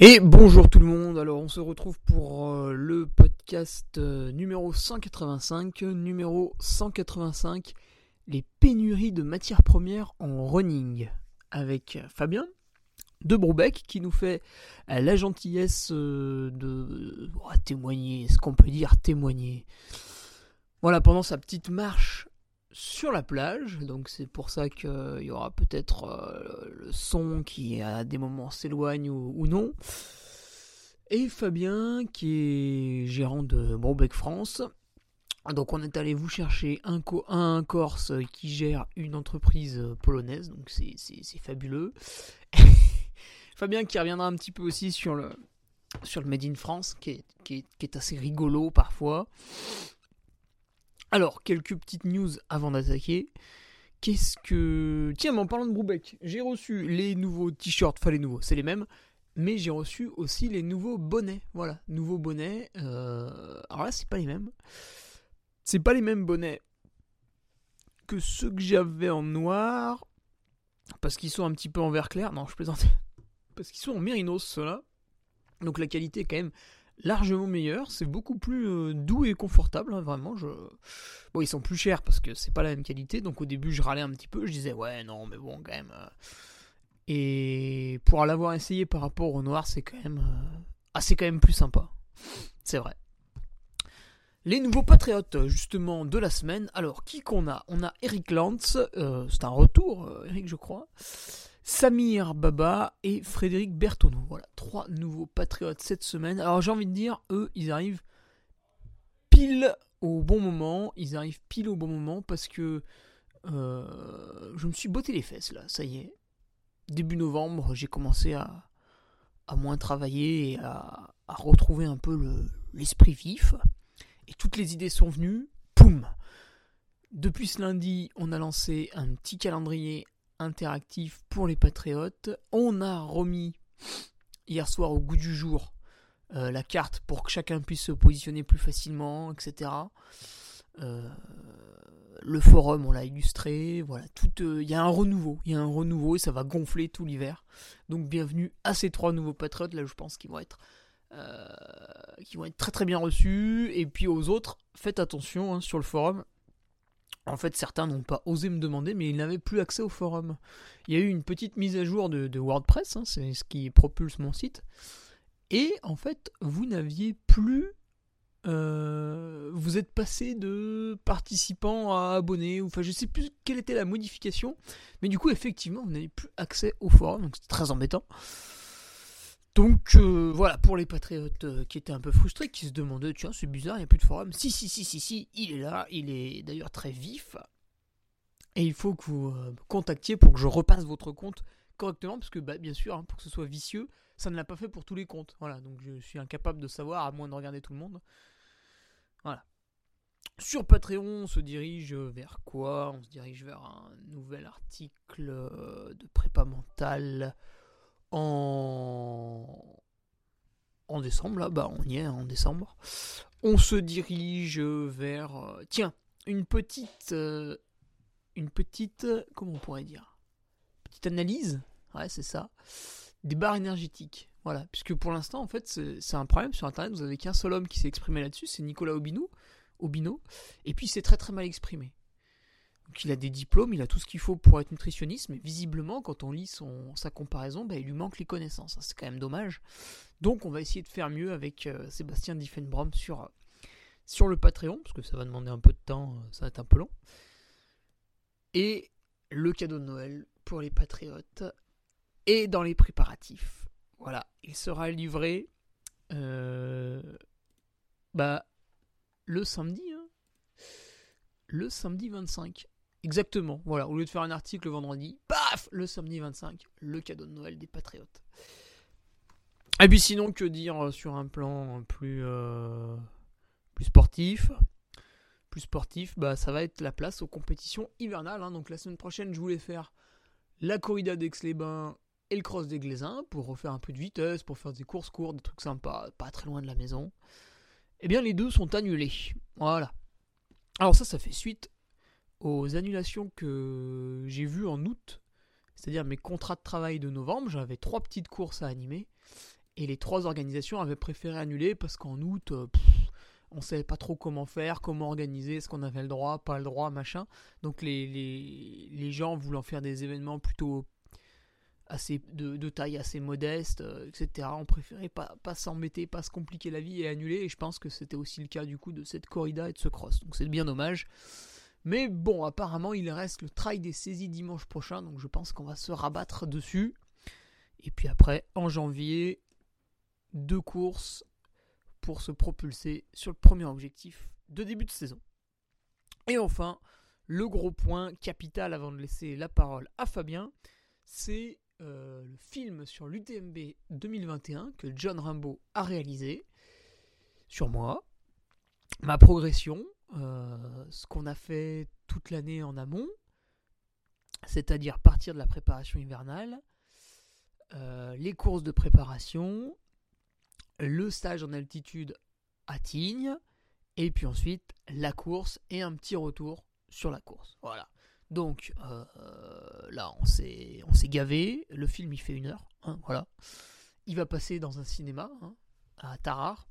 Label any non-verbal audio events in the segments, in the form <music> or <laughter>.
Et bonjour tout le monde, alors on se retrouve pour euh, le podcast euh, numéro 185, numéro 185, les pénuries de matières premières en running, avec Fabien de Broubec qui nous fait euh, la gentillesse de témoigner, ce qu'on peut dire témoigner. Voilà, pendant sa petite marche sur la plage, donc c'est pour ça qu'il y aura peut-être euh, le son qui à des moments s'éloigne ou, non. Et Fabien qui est gérant de Brobeck France. Donc on est allé vous chercher un, Corse qui gère une entreprise polonaise, donc c'est fabuleux. <laughs> Fabien qui reviendra un petit peu aussi sur le, sur le Made in France, qui qui est assez rigolo parfois. Alors, quelques petites news avant d'attaquer. Qu'est-ce que. Tiens, mais en parlant de Broubeck, j'ai reçu les nouveaux t-shirts, enfin les nouveaux, c'est les mêmes, mais j'ai reçu aussi les nouveaux bonnets. Voilà, nouveaux bonnets. Euh, alors là, c'est pas les mêmes. C'est pas les mêmes bonnets que ceux que j'avais en noir, parce qu'ils sont un petit peu en vert clair. Non, je plaisante. <laughs> Parce qu'ils sont en mérinos, ceux-là. Donc la qualité est quand même largement meilleur, c'est beaucoup plus euh, doux et confortable, hein, vraiment. Je... Bon, ils sont plus chers parce que c'est pas la même qualité, donc au début je râlais un petit peu, je disais ouais, non, mais bon, quand même. Euh. Et pour l'avoir essayé par rapport au noir, c'est quand même. Euh, ah, c'est quand même plus sympa. C'est vrai. Les nouveaux patriotes, justement, de la semaine. Alors, qui qu'on a? On a Eric Lantz, c'est un retour, Eric, je crois. Samir Baba et Frédéric Bertoneau. Voilà, trois nouveaux patriotes cette semaine. Alors j'ai envie de dire, eux, ils arrivent pile au bon moment. Ils arrivent pile au bon moment parce que euh, je me suis botté les fesses là, ça y est. Début novembre, j'ai commencé à, moins travailler et à retrouver un peu l'esprit vif. Et toutes les idées sont venues. Poum Depuis ce lundi, on a lancé un petit calendrier interactif pour les patriotes. On a remis hier soir au goût du jour euh, la carte pour que chacun puisse se positionner plus facilement, etc. Euh, le forum, on l'a illustré. Voilà, tout. Euh, il y a un renouveau, il y a un renouveau et ça va gonfler tout l'hiver. Donc bienvenue à ces trois nouveaux patriotes. Là, je pense qu'ils vont être qui vont être très bien reçus. Et puis aux autres, faites attention hein, sur le forum. En fait, certains n'ont pas osé me demander, mais ils n'avaient plus accès au forum. Il y a eu une petite mise à jour de, WordPress, hein, c'est ce qui propulse mon site. Et en fait, vous n'aviez plus. Euh, vous êtes passé de participant à abonné, ou enfin je sais plus quelle était la modification, mais du coup effectivement vous n'avez plus accès au forum, donc c'est très embêtant. Donc euh, voilà, pour les patriotes euh, qui étaient un peu frustrés, qui se demandaient, tiens, c'est bizarre, il n'y a plus de forum. Si, si, si, si, si, il est là, il est d'ailleurs très vif. Et il faut que vous euh, contactiez pour que je repasse votre compte correctement, parce que bah, bien sûr, hein, pour que ce soit vicieux, ça ne l'a pas fait pour tous les comptes. Voilà, donc je suis incapable de savoir, à moins de regarder tout le monde. Voilà. Sur Patreon, on se dirige vers quoi? On se dirige vers un nouvel article de prépa mentale en, décembre, là, bah on y est hein, en décembre. On se dirige vers... Euh, tiens, une petite, euh, une petite, comment on pourrait dire, petite analyse, ouais c'est ça, des barres énergétiques. Voilà, puisque pour l'instant en fait c'est un problème sur internet. Vous avez qu'un seul homme qui s'est exprimé là-dessus, c'est Nicolas Obino, Obino, et puis c'est très très mal exprimé. Donc il a des diplômes, il a tout ce qu'il faut pour être nutritionniste, mais visiblement, quand on lit son, sa comparaison, bah, il lui manque les connaissances. C'est quand même dommage. Donc on va essayer de faire mieux avec euh, Sébastien Diffenbrom sur, sur le Patreon, parce que ça va demander un peu de temps, euh, ça va être un peu long. Et le cadeau de Noël pour les patriotes et dans les préparatifs. Voilà, il sera livré euh, bah, le samedi. Hein. le samedi 25. Exactement, voilà, au lieu de faire un article le vendredi, paf, le samedi 25, le cadeau de Noël des patriotes. Et puis sinon, que dire sur un plan plus, euh, plus sportif? Plus sportif, bah, ça va être la place aux compétitions hivernales. Hein. Donc la semaine prochaine, je voulais faire la corrida d'Aix-les-Bains et le cross des Glaisins pour refaire un peu de vitesse, pour faire des courses courtes, des trucs sympas, pas très loin de la maison. Eh bien, les deux sont annulés. Voilà. Alors ça, ça fait suite aux annulations que j'ai vues en août, c'est-à-dire mes contrats de travail de novembre, j'avais trois petites courses à animer, et les trois organisations avaient préféré annuler parce qu'en août, on euh, on savait pas trop comment faire, comment organiser, est-ce qu'on avait le droit, pas le droit, machin. Donc les, les, gens voulant faire des événements plutôt assez de, taille assez modeste, euh, etc. On préférait pas, pas s'embêter, pas se compliquer la vie et annuler. Et je pense que c'était aussi le cas du coup de cette corrida et de ce cross. Donc c'est bien dommage. Mais bon, apparemment, il reste le trail des saisies dimanche prochain, donc je pense qu'on va se rabattre dessus. Et puis après, en janvier, deux courses pour se propulser sur le premier objectif de début de saison. Et enfin, le gros point capital avant de laisser la parole à Fabien, c'est euh, le film sur l'UTMB 2021 que John Rimbaud a réalisé sur moi, ma progression, euh, ce qu'on a fait toute l'année en amont, c'est-à-dire partir de la préparation hivernale, euh, les courses de préparation, le stage en altitude à Tignes, et puis ensuite la course et un petit retour sur la course. Voilà. Donc euh, là, on s'est, on s'est gavé. Le film, il fait une heure. Hein, voilà. Il va passer dans un cinéma hein, à Tarare,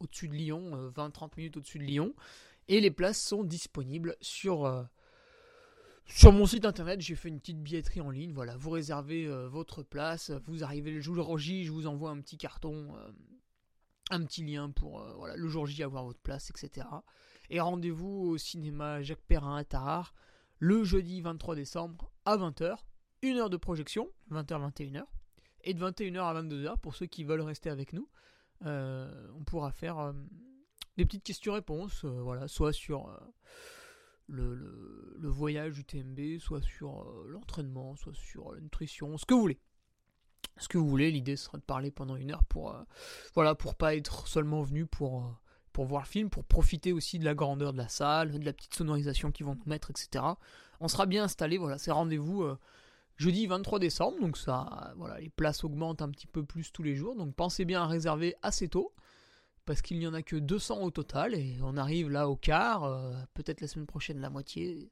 au-dessus de Lyon, 20-30 minutes au-dessus de Lyon. Et les places sont disponibles sur, euh, sur mon site internet. J'ai fait une petite billetterie en ligne. Voilà, vous réservez euh, votre place. Vous arrivez le jour J, je vous envoie un petit carton, euh, un petit lien pour voilà, le jour J avoir votre place, etc. Et rendez-vous au cinéma Jacques Perrin à Tarare le jeudi 23 décembre à 20h. Une heure de projection, 20h, 21h. Et de 21h à 22h pour ceux qui veulent rester avec nous. on pourra faire des petites questions-réponses, euh, voilà, soit sur euh, le, le, voyage du TMB, soit sur euh, l'entraînement, soit sur la nutrition, ce que vous voulez. Ce que vous voulez, l'idée sera de parler pendant une heure pour, voilà, pour pas être seulement venu pour, pour voir le film, pour profiter aussi de la grandeur de la salle, de la petite sonorisation qu'ils vont nous mettre, etc. On sera bien installé, voilà, c'est rendez-vous jeudi 23 décembre, donc ça, voilà, les places augmentent un petit peu plus tous les jours, donc pensez bien à réserver assez tôt parce qu'il n'y en a que 200 au total, et on arrive là au quart, euh, peut-être la semaine prochaine la moitié.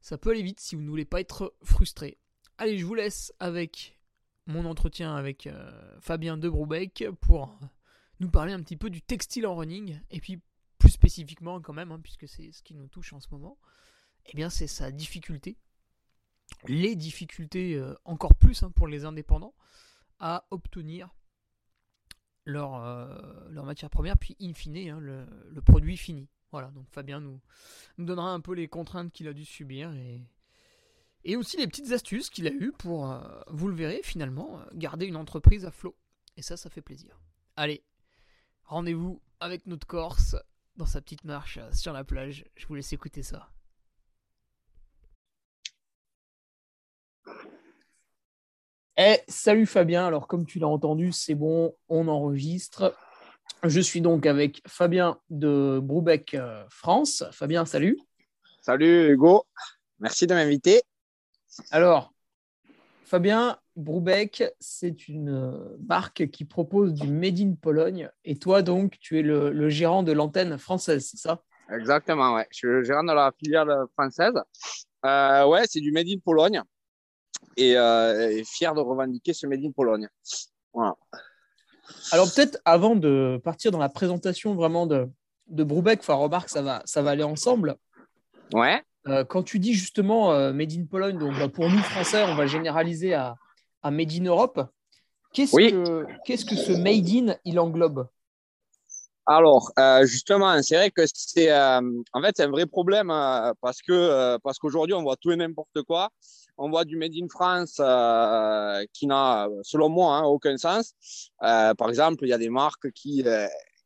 Ça peut aller vite si vous ne voulez pas être frustré. Allez, je vous laisse avec mon entretien avec euh, Fabien de Broubeck pour nous parler un petit peu du textile en running, et puis plus spécifiquement quand même, hein, puisque c'est ce qui nous touche en ce moment, eh bien c'est sa difficulté, les difficultés euh, encore plus hein, pour les indépendants à obtenir leur, euh, leur matière première, puis in fine, hein, le, produit fini. Voilà, donc Fabien nous, nous donnera un peu les contraintes qu'il a dû subir et, et aussi les petites astuces qu'il a eues pour, euh, vous le verrez finalement, euh, garder une entreprise à flot. Et ça, ça fait plaisir. Allez, rendez-vous avec notre Corse dans sa petite marche sur la plage. Je vous laisse écouter ça. Eh, salut Fabien, alors comme tu l'as entendu, c'est bon, on enregistre. Je suis donc avec Fabien de Broubec euh, France. Fabien, salut. Salut Hugo, merci de m'inviter. Alors, Fabien, Broubec, c'est une euh, marque qui propose du Made in Pologne. Et toi, donc, tu es le, gérant de l'antenne française, c'est ça? Exactement, ouais. Je suis gérant de la filiale française. Euh, ouais, c'est du Made in Pologne. Et, euh, fier de revendiquer ce Made in Pologne. Voilà. Alors peut-être avant de partir dans la présentation vraiment de, de Brubeck, enfin remarque, ça va, ça va aller ensemble. Ouais. Euh, quand tu dis justement Made in Pologne, donc bah, pour nous Français, on va généraliser à, à Made in Europe. Qu'est-ce que qu'est-ce que ce Made in il englobe? Alors, euh, justement, c'est vrai que c'est euh, en fait un vrai problème euh, parce que parce qu'aujourd'hui on voit tout et n'importe quoi. On voit du made in France qui n'a, selon moi, hein, aucun sens. par exemple, il y a des marques qui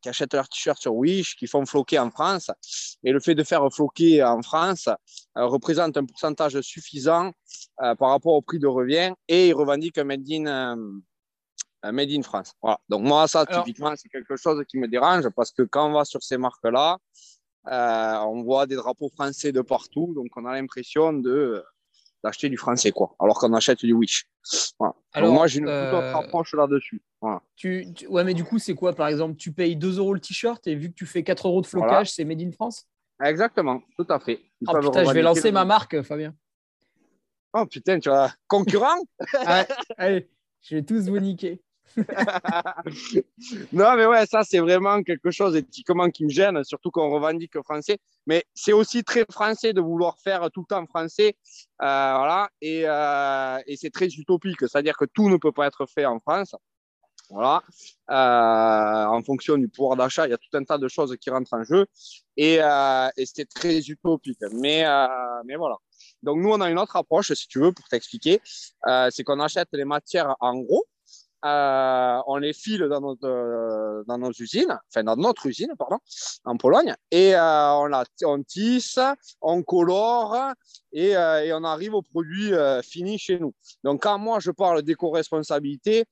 qui achètent leurs t-shirts sur Wish, qui font floquer en France. Et le fait de faire floquer en France représente un pourcentage suffisant par rapport au prix de revient et ils revendiquent un made in euh, made in France. Voilà. Donc moi, ça, typiquement, c'est quelque chose qui me dérange parce que quand on va sur ces marques-là, euh, on voit des drapeaux français de partout, donc on a l'impression de d'acheter du français, quoi, alors qu'on achète du Wish. Voilà. Alors, moi, j'ai une toute autre euh, approche là-dessus. Voilà. Tu, Ouais, mais du coup, c'est quoi, par exemple Tu payes 2 euros le t-shirt et vu que tu fais 4 euros de flocage, c'est Made in France? Exactement, tout à fait. oh, putain, je vais lancer ma marque, Fabien. Oh putain, tu vois, concurrent? <laughs> Allez, je vais tous vous niquer. <laughs> non, mais ouais, ça, c'est vraiment quelque chose éthiquement qui me gêne, surtout qu'on revendique français. Mais c'est aussi très français de vouloir faire tout le temps français. Euh, voilà. Et, euh, et c'est très utopique. C'est-à-dire que tout ne peut pas être fait en France. Voilà. Euh, en fonction du pouvoir d'achat, il y a tout un tas de choses qui rentrent en jeu. Et, et c'est très utopique. Mais, mais voilà. Donc, nous, on a une autre approche, si tu veux, pour t'expliquer. c'est qu'on achète les matières en gros. Euh, on les file dans, notre, euh, dans nos usines, enfin dans notre usine, pardon, en Pologne, et euh, on, la, on tisse, on colore et, et on arrive au produit fini chez nous. Donc quand moi je parle d'éco-responsabilité,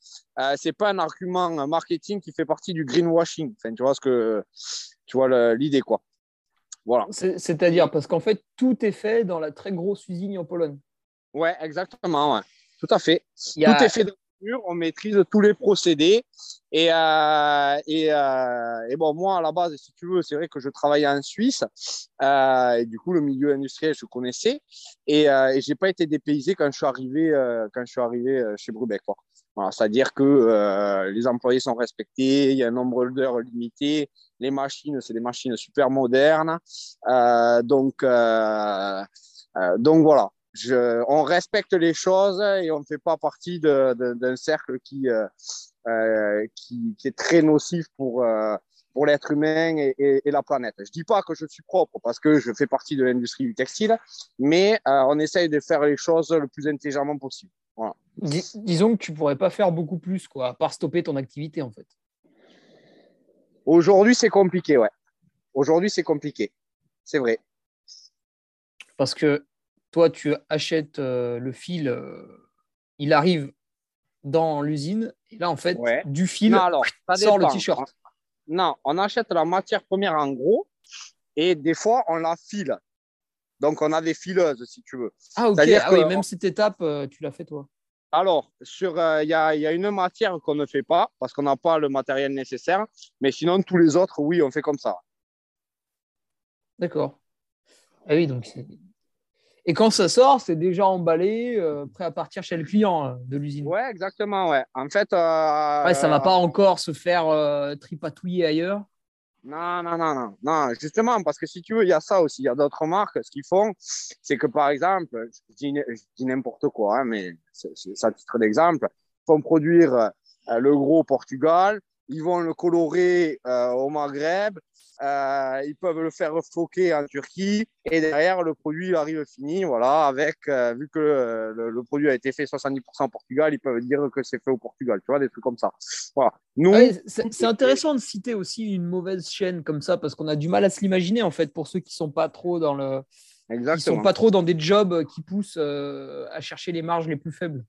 c'est pas un argument marketing qui fait partie du greenwashing. Enfin, tu vois ce que tu vois l'idée quoi. Voilà. C'est-à-dire parce qu'en fait tout est fait dans la très grosse usine en Pologne. Ouais, exactement. Ouais. Tout à fait. Tout est fait on maîtrise tous les procédés. Et, euh, euh, et, bon, moi, à la base, si tu veux, c'est vrai que je travaillais en Suisse. Euh, et du coup, le milieu industriel, je connaissais. Et, et j'ai pas été dépaysé quand je suis arrivé, quand je suis arrivé chez Brubeck. C'est-à-dire que les employés sont respectés, il y a un nombre d'heures limité, les machines, c'est des machines super modernes. donc, donc voilà, on respecte les choses et on ne fait pas partie d'un cercle euh, euh, qui, qui, est très nocif pour, euh, pour l'être humain et, la planète. Je ne dis pas que je suis propre parce que je fais partie de l'industrie du textile, mais on essaye de faire les choses le plus intelligemment possible. disons que tu ne pourrais pas faire beaucoup plus, quoi, à part stopper ton activité, en fait. Aujourd'hui, c'est compliqué, ouais. Aujourd'hui, c'est compliqué. C'est vrai. Parce que toi, tu achètes euh, le fil, euh, il arrive dans l'usine, et là, en fait, du fil alors, sort le t-shirt. Non, on achète la matière première en gros, et des fois, on la file. Donc, on a des fileuses, si tu veux. Ah, ok. Ah, oui, même cette étape, euh, tu l'as fait toi. Alors, il y, a, une matière qu'on ne fait pas parce qu'on n'a pas le matériel nécessaire. Mais sinon, tous les autres, oui, on fait comme ça. D'accord. Ah oui, donc et quand ça sort, c'est déjà emballé, euh, prêt à partir chez le client euh, de l'usine. Ouais, exactement. Ouais. En fait, euh, ouais, ça ne va pas encore se faire tripatouiller ailleurs. Non, non, non, non, non. Justement, parce que si tu veux, il y a ça aussi. Il y a d'autres marques. Ce qu'ils font, c'est que par exemple, je dis, n'importe quoi, hein, mais c'est à titre d'exemple, ils font produire le gros au Portugal, ils vont le colorer au Maghreb, euh, ils peuvent le faire floquer en Turquie et derrière le produit arrive fini. Voilà, avec euh, vu que le, produit a été fait 70% au Portugal, ils peuvent dire que c'est fait au Portugal. Tu vois, des trucs comme ça. Voilà. Nous, c'est intéressant de citer aussi une mauvaise chaîne comme ça parce qu'on a du mal à se l'imaginer en fait pour ceux qui sont pas trop dans le, qui sont pas trop dans des jobs qui poussent euh, à chercher les marges les plus faibles.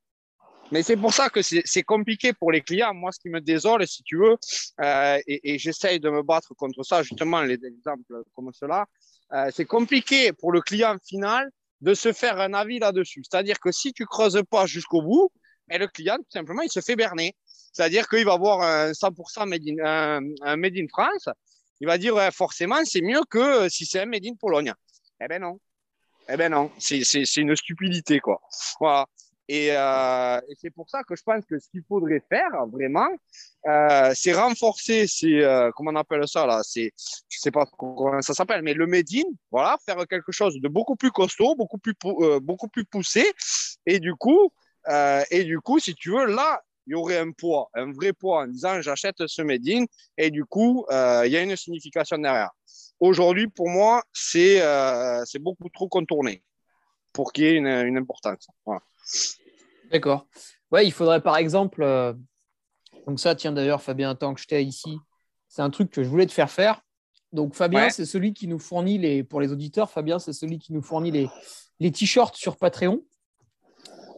Mais c'est pour ça que c'est compliqué pour les clients. Moi, ce qui me désole, si tu veux, euh, et, et j'essaye de me battre contre ça, justement, les exemples comme cela, euh, c'est compliqué pour le client final de se faire un avis là-dessus. C'est-à-dire que si tu creuses pas jusqu'au bout, et le client, tout simplement, il se fait berner. C'est-à-dire qu'il va avoir un 100% made in, un, made in France, il va dire ouais, forcément, c'est mieux que si c'est un Made in Pologne. Eh ben non. Eh ben non, c'est une stupidité, quoi. Voilà. Et, euh, et c'est pour ça que je pense que ce qu'il faudrait faire vraiment, euh, c'est renforcer, c'est euh, comment on appelle ça là, c'est, je sais pas comment ça s'appelle, mais le made in, voilà, faire quelque chose de beaucoup plus costaud, beaucoup plus beaucoup plus poussé, et du coup, et du coup, si tu veux, là, il y aurait un poids, un vrai poids en disant j'achète ce made in, et du coup, il y a une signification derrière. Aujourd'hui, pour moi, c'est c'est beaucoup trop contourné pour qu'il y ait une, une importance. Voilà. D'accord. Ouais, il faudrait par exemple. euh, donc, ça, tiens d'ailleurs, Fabien, tant que j'étais ici, c'est un truc que je voulais te faire faire. Donc, Fabien, Ouais. c'est celui qui nous fournit les. Pour les auditeurs, Fabien, c'est celui qui nous fournit les, les t-shirts sur Patreon.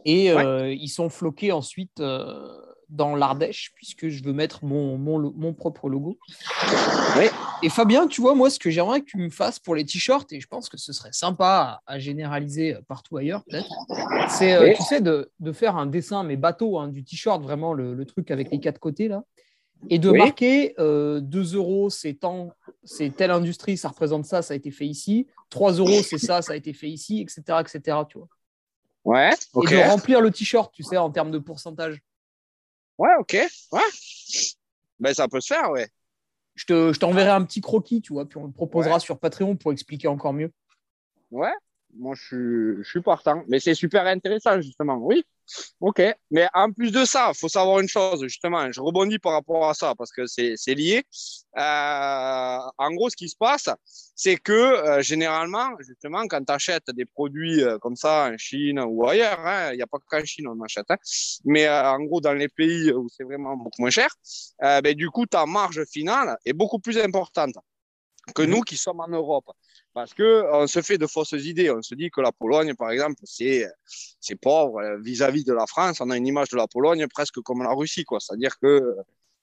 Et Ouais. euh, ils sont floqués ensuite euh, dans l'Ardèche, puisque je veux mettre mon, mon, propre logo. Oui. Et Fabien, tu vois, moi, ce que j'aimerais que tu me fasses pour les t-shirts, et je pense que ce serait sympa à, à généraliser partout ailleurs, peut-être, c'est, euh, tu sais, de, de faire un dessin, mais bateau, hein, du t-shirt, vraiment le, le truc avec les quatre côtés, là, et de marquer euh, 2 euros, c'est tant, c'est telle industrie, ça représente ça, ça a été fait ici, 3 euros, c'est ça, ça a été fait ici, etc., etc., tu vois. Ouais. Et de remplir le t-shirt, tu sais, en termes de pourcentage. Ouais, ok. Ouais. Ben, ça peut se faire, ouais. Je, te, je t'enverrai un petit croquis, tu vois, puis on le proposera sur Patreon pour expliquer encore mieux. Ouais. Moi, je suis, je suis partant. Mais c'est super intéressant, justement. Oui. Ok. Mais en plus de ça, il faut savoir une chose, justement. Je rebondis par rapport à ça parce que c'est, lié. Euh, en gros, ce qui se passe, c'est que euh, généralement, justement, quand tu achètes des produits euh, comme ça en Chine ou ailleurs, hein, il n'y a pas qu'en Chine on achète, hein, mais euh, en gros, dans les pays où c'est vraiment beaucoup moins cher, euh, ben, du coup, ta marge finale est beaucoup plus importante que nous qui sommes en Europe. Parce que on se fait de fausses idées. On se dit que la Pologne, par exemple, c'est pauvre euh, vis-à-vis de la France. On a une image de la Pologne presque comme la Russie, quoi. C'est-à-dire que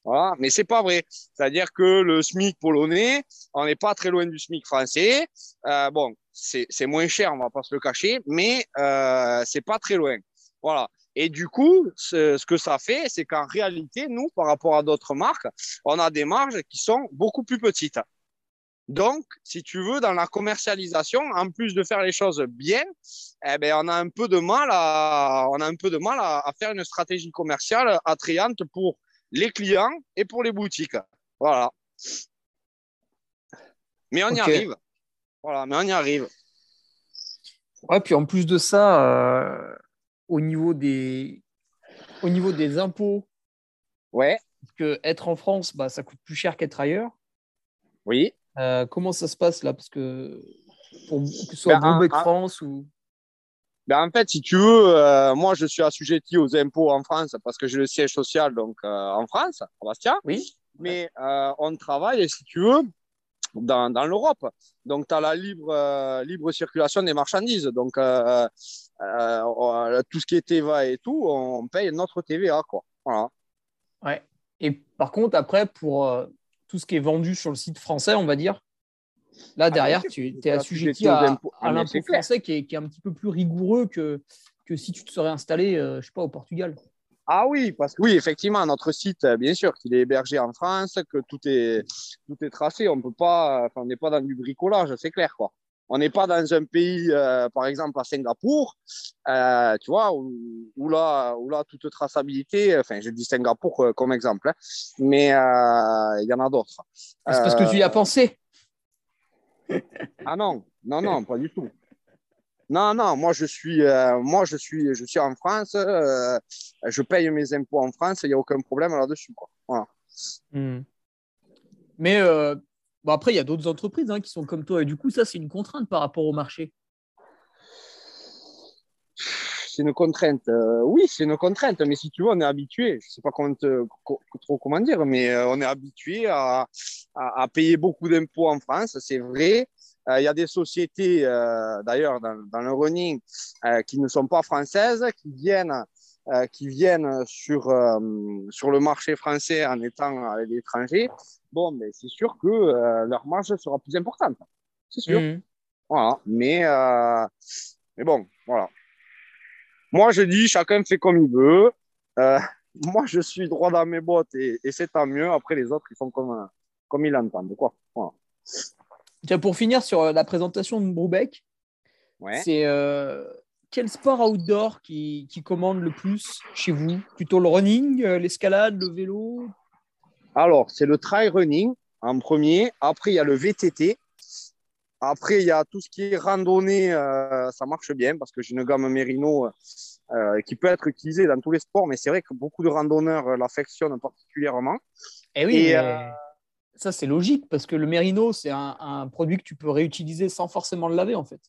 voilà, mais c'est pas vrai. C'est-à-dire que le SMIC polonais, on n'est pas très loin du SMIC français. Euh, bon, c'est c'est moins cher, on va pas se le cacher, mais euh, c'est pas très loin. Voilà. Et du coup, ce que ça fait, c'est qu'en réalité, nous, par rapport à d'autres marques, on a des marges qui sont beaucoup plus petites. Donc, si tu veux, dans la commercialisation, en plus de faire les choses bien, eh ben, on a un peu de mal à, on a un peu de mal à, à faire une stratégie commerciale attrayante pour les clients et pour les boutiques. Voilà. Mais on y arrive. Voilà, mais on y arrive. Ouais, puis en plus de ça, euh, au, niveau des, au niveau des impôts, Ouais, parce que être en France, bah, ça coûte plus cher qu'être ailleurs. oui. Euh, comment ça se passe là Parce que pour que ce soit Ben, France ou? Ben, en fait, si tu veux, euh, moi, je suis assujetti aux impôts en France parce que j'ai le siège social donc euh, en France, à Bastia. Oui. Mais on travaille, si tu veux, dans, dans l'Europe. Donc, tu as la libre, euh, libre circulation des marchandises. Donc, euh, euh, euh, tout ce qui est TVA et tout, on paye notre TVA. Quoi. Voilà. Ouais. Et par contre, après, pour tout ce qui est vendu sur le site français, on va dire, là derrière, bien sûr, tu es assujetti à, Ah, l'impôt français qui est, qui est un petit peu plus rigoureux que, que si tu te serais installé, euh, je sais pas, au Portugal. Ah oui, parce que oui, effectivement, notre site, euh, bien sûr, qu'il est hébergé en France, que tout est, tout est tracé. On peut pas, enfin, on n'est pas dans du bricolage, c'est clair, quoi. On n'est pas dans un pays, euh, par exemple, à Singapour, euh, tu vois, où, où là, où là, toute traçabilité, enfin, je dis Singapour euh, comme exemple, hein, mais euh, il y en a d'autres. Ah, C'est parce que tu y as Euh, pensé. Ah non, non, non, pas du tout. Non, non, moi je suis, euh, moi je suis, je suis en France, euh, je paye mes impôts en France, il n'y a aucun problème là-dessus. Voilà. Hmm. Mais euh, bon, après, il y a d'autres entreprises hein, qui sont comme toi. Et du coup, ça, c'est une contrainte par rapport au marché. C'est une contrainte. euh, oui, c'est une contrainte, mais si tu veux, on est habitué. Je sais pas comment trop comment dire, mais euh, on est habitué à, à, payer beaucoup d'impôts en France, c'est vrai. Euh, Il y a des sociétés, d'ailleurs, dans, le running, qui ne sont pas françaises, qui viennent, euh, qui viennent sur, euh, sur le marché français en étant à l'étranger. Bon, mais c'est sûr que euh, leur marge sera plus importante. C'est sûr. Hmm. Voilà. Mais, mais bon, voilà. Moi, je dis, chacun fait comme il veut. <laughs> Moi, je suis droit dans mes bottes et, et c'est tant mieux. Après, les autres, ils font comme, comme ils l'entendent. Quoi. Voilà. Tiens, pour finir sur la présentation de Broubeck, Ouais. c'est quel sport outdoor qui, qui commande le plus chez vous? Plutôt le running, euh, l'escalade, le vélo? Alors, c'est le trail running en premier. Après, il y a le VTT. Après, il y a tout ce qui est randonnée. euh, ça marche bien parce que j'ai une gamme Merino euh, qui peut être utilisée dans tous les sports. Mais c'est vrai que beaucoup de randonneurs l'affectionnent particulièrement. Eh oui, Et, euh, ça c'est logique parce que le Merino, c'est un, un produit que tu peux réutiliser sans forcément le laver en fait.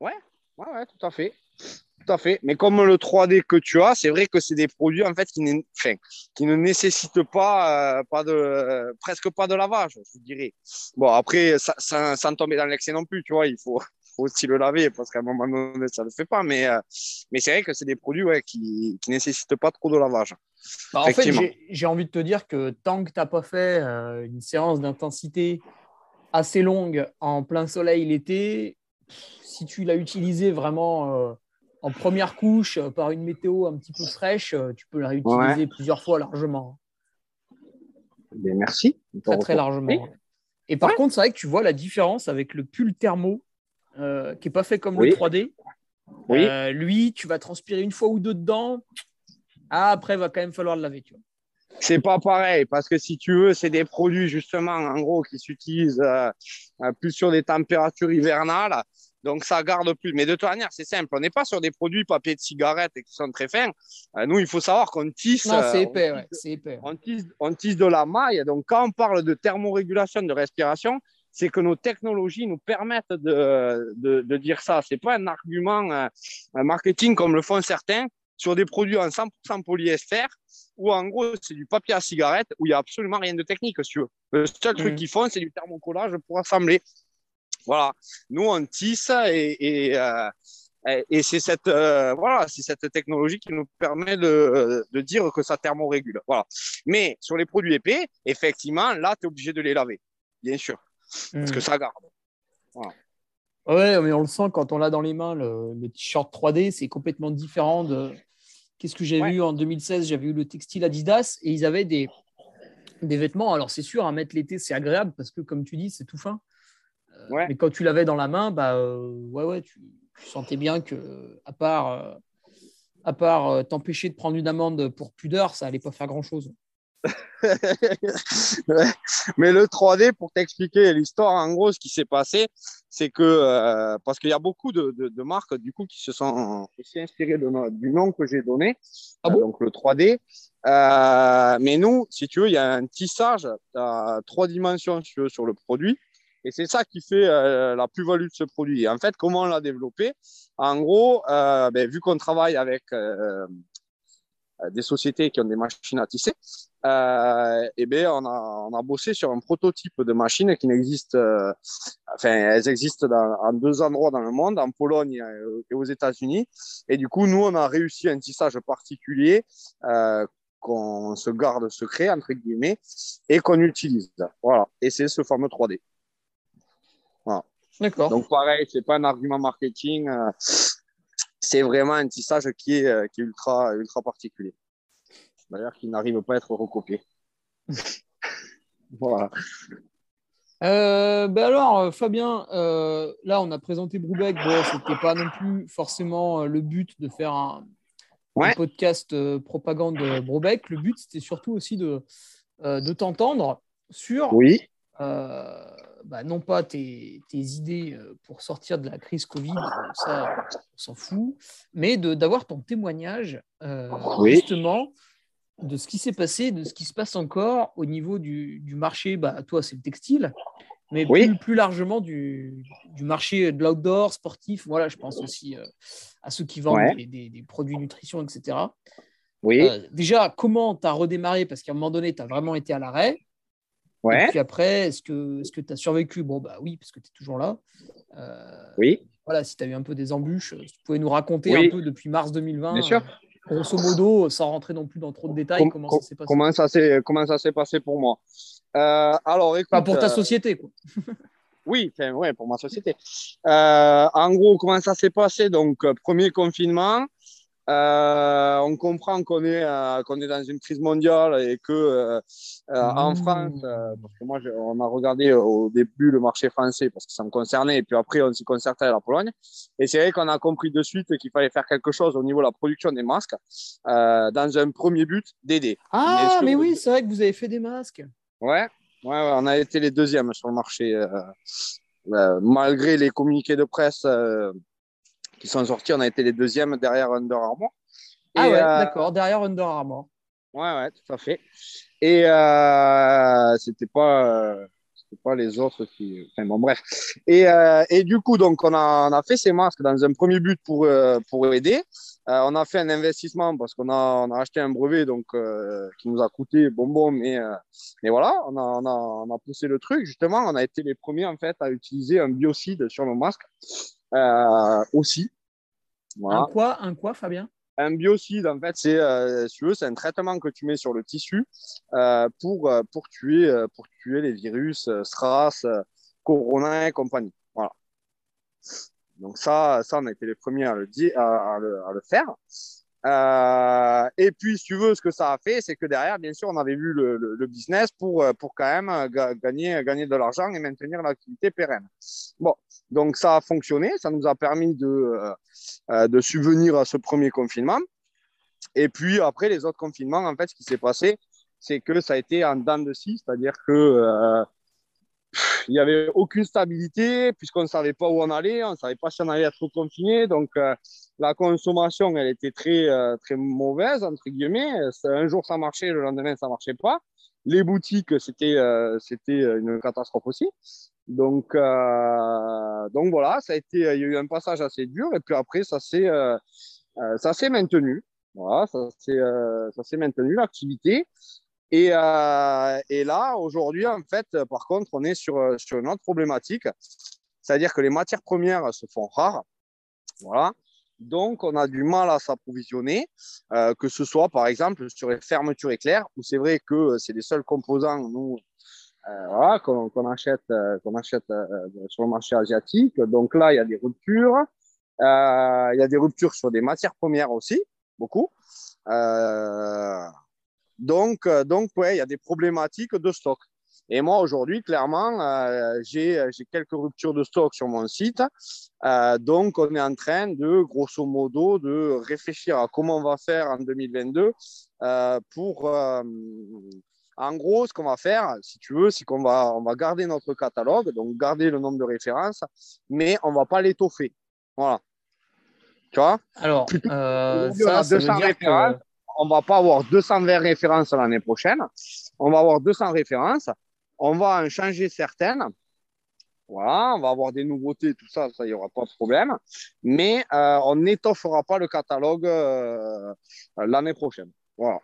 Ouais, ouais, tout à fait. Tout à fait. Mais comme le 3D que tu as, c'est vrai que c'est des produits en fait qui, enfin, qui ne nécessitent pas, euh, pas de, euh, presque pas de lavage, je dirais. Bon, après, ça, ça- sans tomber dans l'excès non plus, tu vois, il faut, <laughs> faut aussi le laver parce qu'à un moment donné, ça ne le fait pas. Mais, euh, mais c'est vrai que c'est des produits ouais, qui ne nécessitent pas trop de lavage. Bah, en fait, j'ai- j'ai envie de te dire que tant que tu n'as pas fait une séance d'intensité assez longue en plein soleil l'été, si tu l'as utilisé vraiment en première couche euh, par une météo un petit peu fraîche, euh, tu peux la réutiliser plusieurs fois largement. Bien, merci. Très, très largement. Oui. Et par Ouais. contre, c'est vrai que tu vois la différence avec le pull thermo euh, qui n'est pas fait comme Oui. le 3D. Oui. Euh, lui, tu vas transpirer une fois ou deux dedans. Ah, après, va quand même falloir le laver. Tu vois. C'est pas pareil parce que si tu veux, c'est des produits justement en gros qui s'utilisent euh, plus sur des températures hivernales. Donc ça garde plus. Mais de toute manière, c'est simple. On n'est pas sur des produits papier de cigarette qui sont très fins. Euh, nous, il faut savoir qu'on tisse. Non, c'est euh, épais, ouais, c'est épais. on tisse, on tisse de la maille. Donc, quand on parle de thermorégulation de respiration, c'est que nos technologies nous permettent de, de, de dire ça. C'est pas un argument euh, marketing comme le font certains sur des produits en 100% polyester où en gros c'est du papier à cigarette où il n'y a absolument rien de technique. Si tu veux. Le seul truc Mhm. qu'ils font, c'est du thermocollage pour assembler. Voilà. Nous, on tisse et, et, euh, et- c'est cette, euh, voilà, c'est cette technologie qui nous permet de, de dire que ça thermorégule. Voilà. Mais sur les produits épais, effectivement, là, tu es obligé de les laver, bien sûr, parce que ça garde. Ouais, mais on le sent quand on l'a dans les mains, le, le t-shirt 3D, c'est complètement différent de. Qu'est-ce que j'ai Ouais. vu en 2016 J'avais eu le textile Adidas et ils avaient des, des vêtements. Alors, c'est sûr, à mettre l'été, c'est agréable parce que, comme tu dis, c'est tout fin. Ouais. Mais quand tu l'avais dans la main, bah, euh, ouais, ouais, tu, tu sentais bien que, à part, euh, à part euh, t'empêcher de prendre une amende pour pudeur, ça allait pas faire grand-chose. <laughs> Ouais. Mais le 3D, pour t'expliquer l'histoire, en gros, ce qui s'est passé, c'est que, euh, parce qu'il y a beaucoup de, de- de marques, du coup, qui se sont aussi inspirées de du nom que j'ai donné, Ah euh, bon? Donc le 3D. Euh, mais nous, si tu veux, il y a un tissage à trois dimensions si tu veux, sur le produit. Et c'est ça qui fait euh, la plus-value de ce produit. En fait, comment on l'a développé? En gros, euh, ben, vu qu'on travaille avec euh, des sociétés qui ont des machines à tisser, eh bien, on a, bossé sur un prototype de machine qui n'existe, enfin, elles existent en deux endroits dans le monde, en Pologne et, aux États-Unis. Et du coup, nous, on a réussi un tissage particulier qu'on se garde secret, entre guillemets, et qu'on utilise. Voilà. Et c'est ce fameux 3D. D'accord. Donc, pareil, c'est pas un argument marketing. euh, c'est vraiment un tissage qui est, euh, qui est ultra, ultra particulier. D'ailleurs, qui n'arrive pas à être recopié. <laughs> voilà. Euh, ben alors, Fabien, euh, là, on a présenté Broubeck. Bon, c'était pas non plus forcément le but de faire un, podcast euh, propagande de Broubeck. Le but, c'était surtout aussi de, de t'entendre sur, Oui. Bah, non pas tes, tes idées euh, pour sortir de la crise Covid, euh, ça, on s'en fout, mais de- d'avoir ton témoignage, euh, Oui. justement, de ce qui s'est passé, de ce qui se passe encore au niveau du, du marché. Bah, toi, c'est le textile, mais Oui. plus, plus largement du, du marché de l'outdoor sportif. Voilà, je pense aussi euh, à ceux qui vendent Ouais. des, des- des produits nutrition, etc. Oui. Euh, déjà, comment tu as redémarré? Parce qu'à un moment donné, tu as vraiment été à l'arrêt. Et puis après, est-ce que est tu as survécu? Bon, bah oui, parce que tu es toujours là. Euh, Oui. Voilà, si tu as eu un peu des embûches, si tu pouvais nous raconter Oui. un peu depuis mars 2020, Bien sûr. euh, grosso modo, sans rentrer non plus dans trop de détails, Com- comment com- ça s'est passé? Comment ça s'est comment ça s'est passé pour moi? Euh, Alors, écoute. Enfin, pour ta société, quoi. <laughs> Oui, enfin, ouais, pour ma société. En gros, comment ça s'est passé? Donc, premier confinement. Euh, on comprend qu'on est, euh, qu'on est dans une crise mondiale et que euh, en France, parce que moi, on a regardé au début le marché français parce que ça me concernait, et puis après, on s'y concertait à la Pologne. Et c'est vrai qu'on a compris de suite qu'il fallait faire quelque chose au niveau de la production des masques, dans un premier but d'aider. Ah, mais oui, c'est vrai que vous avez fait des masques. Ouais, ouais, ouais, on a été les deuxièmes sur le marché, malgré les communiqués de presse qui sont sortis. On a été les deuxièmes derrière Under Armour. Ah ouais, euh, d'accord, derrière Under Armour. Ouais, ouais, tout à fait. Et euh, c'était pas, euh, pas les autres qui. Enfin bon, bref. Et, euh, et du coup, donc, on a, on a fait ces masques dans un premier but pour, pour aider. on a fait un investissement parce qu'on a, on a acheté un brevet donc, qui nous a coûté bonbon, mais, mais voilà, on a, on, a, on a poussé le truc. Justement, on a été les premiers en fait à utiliser un biocide sur nos masques. Euh, aussi. Un quoi, un quoi, Fabien? Un biocide, en fait, c'est euh, c'est un traitement que tu mets sur le tissu euh, pour, pour, tuer, pour tuer les virus, SRAS, Corona et compagnie. Voilà. Donc ça, ça, on a été les premiers à le, à, le, à le faire. Euh, et puis, si tu veux, ce que ça a fait, c'est que derrière, bien sûr, on avait vu le, business pour, euh, pour quand même euh, gagner, gagner de l'argent et maintenir l'activité pérenne. Bon, donc ça a fonctionné, ça nous a permis de, de subvenir à ce premier confinement. Et puis après, les autres confinements, en fait, ce qui s'est passé, c'est que ça a été en dents de scie, c'est-à-dire que il n'y avait aucune stabilité puisqu'on ne savait pas où on allait, on ne savait pas si on allait être confiné. Donc, euh, la consommation, elle était très, euh, très mauvaise, entre guillemets. Un jour, ça marchait, le lendemain, ça ne marchait pas. Les boutiques, c'était euh, une catastrophe aussi. Donc, donc voilà, ça a été, il y a eu un passage assez dur. Et puis après, ça s'est ça s'est maintenu. Voilà, ça s'est maintenu, l'activité. Et, euh, et là, aujourd'hui, en fait, par contre, on est sur, sur une autre problématique, c'est-à-dire que les matières premières se font rares. Voilà. Donc, on a du mal à s'approvisionner, euh, que ce soit par exemple sur les fermetures éclairs, où c'est vrai que c'est les seuls composants, nous, euh, voilà, qu'on achète, euh, qu'on achète euh, sur le marché asiatique. Donc là, il y a des ruptures. Euh, il y a des ruptures sur des matières premières aussi, beaucoup. Donc, euh, donc ouais, il y a des problématiques de stock. Et moi, aujourd'hui, clairement, euh, j'ai quelques ruptures de stock sur mon site. Euh, donc, on est en train de, grosso modo, de réfléchir à comment on va faire en 2022 euh, pour... En gros, ce qu'on va faire, si tu veux, c'est qu'on va, on va garder notre catalogue, donc garder le nombre de références, mais on ne va pas l'étoffer. Voilà. Tu vois? Alors, ça, ça veut dire que on va pas avoir 220 références l'année prochaine. On va avoir 200 références. On va en changer certaines. Voilà, on va avoir des nouveautés, tout ça, ça, il n'y aura pas de problème. Mais euh, on n'étoffera pas le catalogue euh, l'année prochaine. Voilà.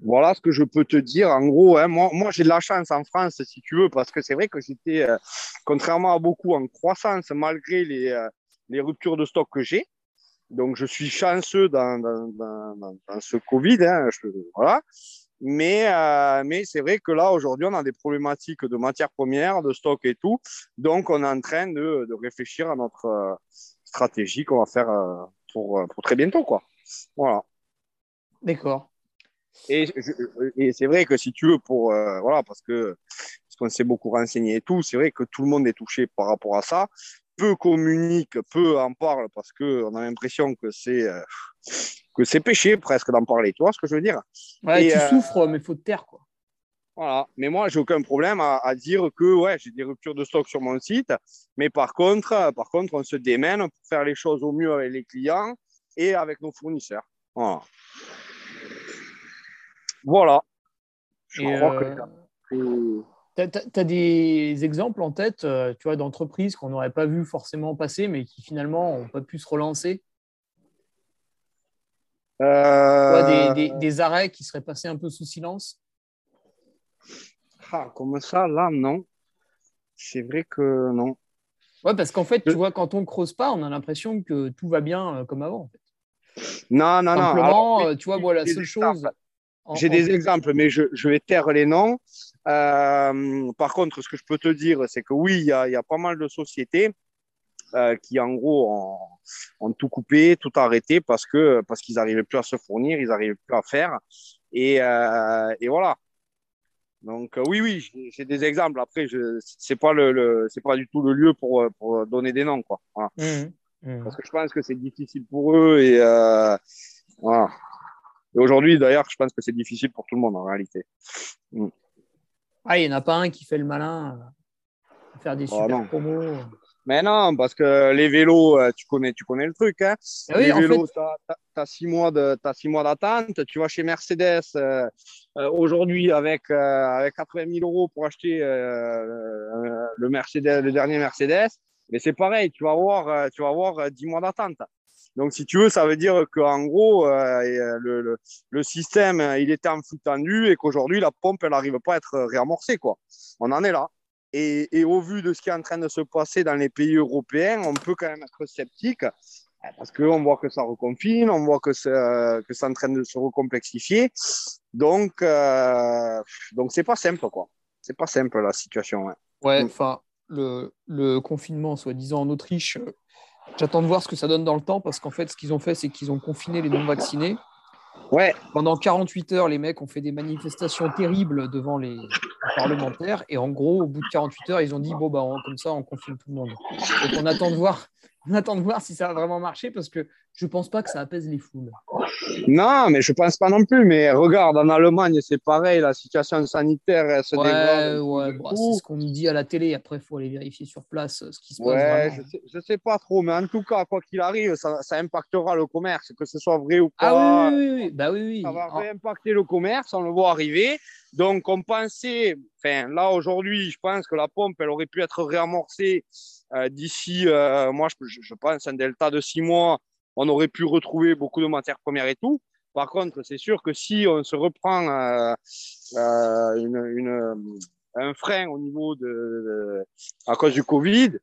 Voilà ce que je peux te dire. En gros, hein, moi, j'ai de la chance en France, si tu veux, parce que c'est vrai que j'étais, euh, contrairement à beaucoup, en croissance malgré les, les ruptures de stock que j'ai. Donc, je suis chanceux dans, dans, dans, dans ce Covid. Hein, je, voilà. Mais, euh, mais c'est vrai que là, aujourd'hui, on a des problématiques de matières premières, de stock et tout. Donc, on est en train de, de réfléchir à notre euh, stratégie qu'on va faire euh, pour, pour très bientôt. Quoi. Voilà. D'accord. Et, et c'est vrai que si tu veux, pour, voilà, parce que parce qu'on s'est beaucoup renseigné et tout, c'est vrai que tout le monde est touché par rapport à ça peu communique, peu en parle parce qu'on a l'impression que c'est euh, que c'est péché presque d'en parler. Tu vois ce que je veux dire? Ouais, Tu euh, souffres, mais faut te taire quoi. Voilà. Mais moi, j'ai aucun problème à, dire que ouais, j'ai des ruptures de stock sur mon site, mais par contre, par contre, on se démène pour faire les choses au mieux avec les clients et avec nos fournisseurs. Voilà. voilà. Je crois que euh, tu as, des exemples en tête euh, tu vois, d'entreprises qu'on n'aurait pas vu forcément passer, mais qui finalement n'ont pas pu se relancer? Euh... des, des, arrêts qui seraient passés un peu sous silence? Ah, Comme ça, là, non. C'est vrai que non. Ouais, parce qu'en fait, tu vois, quand on ne creuse pas, on a l'impression que tout va bien euh, comme avant. En fait. Non, non, non. Simplement, euh, tu vois, voilà, la seule chose. J'ai des exemples, mais je, je, vais taire les noms. Euh, par contre, ce que je peux te dire, c'est que oui, il y a, y a, pas mal de sociétés euh, qui en gros ont, ont, tout coupé, tout arrêté parce que parce qu'ils n'arrivaient plus à se fournir, ils n'arrivaient plus à faire. Et, euh, et voilà. Donc euh, oui, oui, j'ai des exemples. Après, je c'est pas le, le c'est pas du tout le lieu pour, pour donner des noms, quoi. Voilà. Mmh, mmh. Parce que je pense que c'est difficile pour eux et euh, voilà. Et aujourd'hui, d'ailleurs, je pense que c'est difficile pour tout le monde en réalité. Mmh. Ah, il n'y en a pas un qui fait le malin à faire des oh, super promos. Mais non, parce que les vélos, euh, tu connais, tu connais le truc. Hein. Ah les vélos, tu as, six mois d'attente. Tu vas chez Mercedes euh, euh, aujourd'hui avec, avec 80 000 euros pour acheter le, Mercedes, le dernier Mercedes. Mais c'est pareil, tu vas avoir, tu vas avoir 10 mois d'attente. Donc, si tu veux, ça veut dire qu'en gros, le, le, le, système, il était en flux tendu et qu'aujourd'hui, la pompe, elle n'arrive pas à être réamorcée. Quoi. On en est là. Et, au vu de ce qui est en train de se passer dans les pays européens, on peut quand même être sceptique parce qu'on voit que ça reconfine, on voit que c'est, que c'est en train de se recomplexifier. Donc, euh, donc c'est pas simple, quoi. C'est pas simple la situation. Ouais, mm. enfin, le, le, confinement, soi-disant en Autriche, euh, j'attends de voir ce que ça donne dans le temps parce qu'en fait, ce qu'ils ont fait, c'est qu'ils ont confiné les non-vaccinés. Ouais. Pendant 48 heures, les mecs ont fait des manifestations terribles devant les parlementaires. Et en gros, au bout de 48 heures, ils ont dit bon, bah, comme ça, on confine tout le monde. Donc, on attend de voir on attend de voir si ça va vraiment marcher parce que je pense pas que ça apaise les foules. Non, mais je pense pas non plus. Mais regarde, en Allemagne, c'est pareil, la situation sanitaire elle se ouais, Ouais, bah, c'est ce qu'on nous dit à la télé. Après, il faut aller vérifier sur place euh, ce qui se passe. Ouais, je sais, je sais pas trop, mais en tout cas, quoi qu'il arrive, ça, ça, impactera le commerce, que ce soit vrai ou pas. Ah oui, oui, oui. Bah, oui, oui. Ça va ah. impacter le commerce, on le voit arriver. Donc, on pensait, enfin, là, aujourd'hui, je pense que la pompe, elle aurait pu être réamorcée d'ici, euh, moi, je, je, pense, un delta de six mois, on aurait pu retrouver beaucoup de matières premières et tout. Par contre, c'est sûr que si on se reprend euh, une, une, un frein au niveau de, de, à cause du Covid,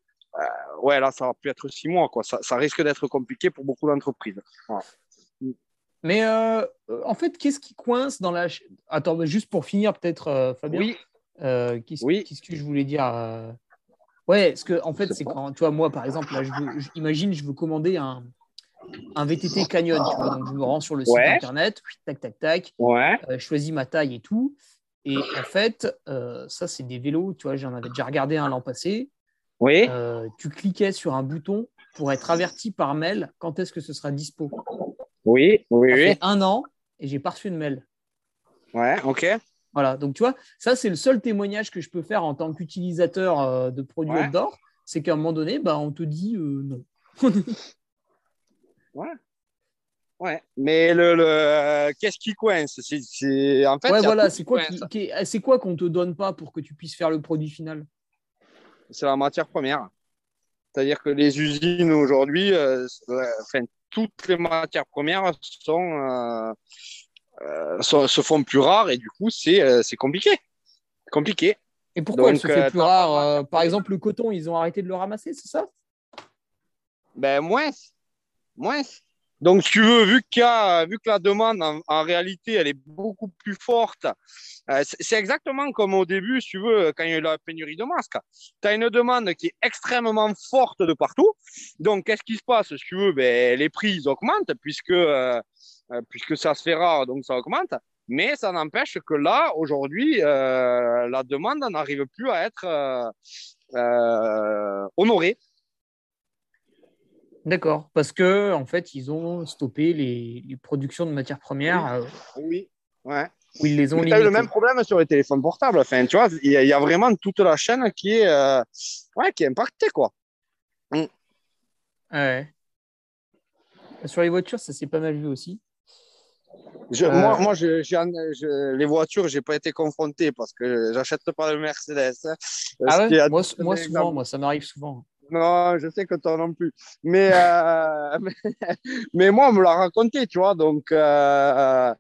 ouais, là, ça va plus être six mois. Quoi. Ça, ça risque d'être compliqué pour beaucoup d'entreprises. Voilà. Mais euh, en fait, qu'est-ce qui coince dans la. Attends, juste pour finir, peut-être, Fabien. Oui. Euh, qu'est-ce, oui. qu'est-ce que je voulais dire Ouais, parce que en fait, c'est quand, tu vois, moi, par exemple, là, je veux, imagine, je veux commander un, un VTT Canyon, tu vois, donc je me rends sur le site internet, tac, tac, tac, ouais. euh, je choisis ma taille et tout. Et en fait, euh, ça, c'est des vélos, tu vois, j'en avais déjà regardé un l'an passé. Oui. Euh, tu cliquais sur un bouton pour être averti par mail quand est-ce que ce sera dispo. Oui, oui, ça oui. Fait un an et j'ai pas reçu de mail. Ouais, ok. Voilà, donc tu vois, ça c'est le seul témoignage que je peux faire en tant qu'utilisateur euh, de produits ouais. outdoor, c'est qu'à un moment donné, bah, on te dit euh, non. <laughs> ouais. Ouais, mais le, le... qu'est-ce qui coince? C'est, En fait, ouais, voilà, c'est quoi, qui, qui, quoi qu'on te donne pas pour que tu puisses faire le produit final? C'est la matière première. C'est-à-dire que les usines aujourd'hui, euh, enfin, toutes les matières premières sont, euh, euh, se font plus rares et du coup, c'est euh, compliqué. Compliqué. Et pourquoi Donc, se fait plus rare euh, Par exemple, le coton, ils ont arrêté de le ramasser, c'est ça? Ben, moins. Moins. Donc, si tu veux, vu, qu a, vu que la demande, en, en, réalité, elle est beaucoup plus forte, euh, c'est exactement comme au début, si tu veux, quand il y a eu la pénurie de masques. Tu as une demande qui est extrêmement forte de partout. Donc, qu'est-ce qui se passe? Si tu veux, ben, les prix ils augmentent puisque, euh, puisque ça se fait rare, donc ça augmente. Mais ça n'empêche que là, aujourd'hui, euh, la demande n'arrive plus à être euh, honorée. D'accord, parce que en fait, ils ont stoppé les, les productions de matières premières. Oui, oui. ouais. Où ils les ont limitées. le même problème sur les téléphones portables. Enfin, tu vois, il y, y, a vraiment toute la chaîne qui est, euh, ouais, qui est impactée, quoi. Mm. Ouais. Sur les voitures, ça s'est pas mal vu aussi. Je, euh... Moi, moi je, je, les voitures, j'ai pas été confronté parce que j'achète pas de Mercedes. Hein, ah ouais? moi, moi souvent, moi, ça m'arrive souvent. Non, je sais que toi non plus. Mais, euh, <laughs> mais, mais, moi, on me l'a raconté, tu vois. Donc, euh,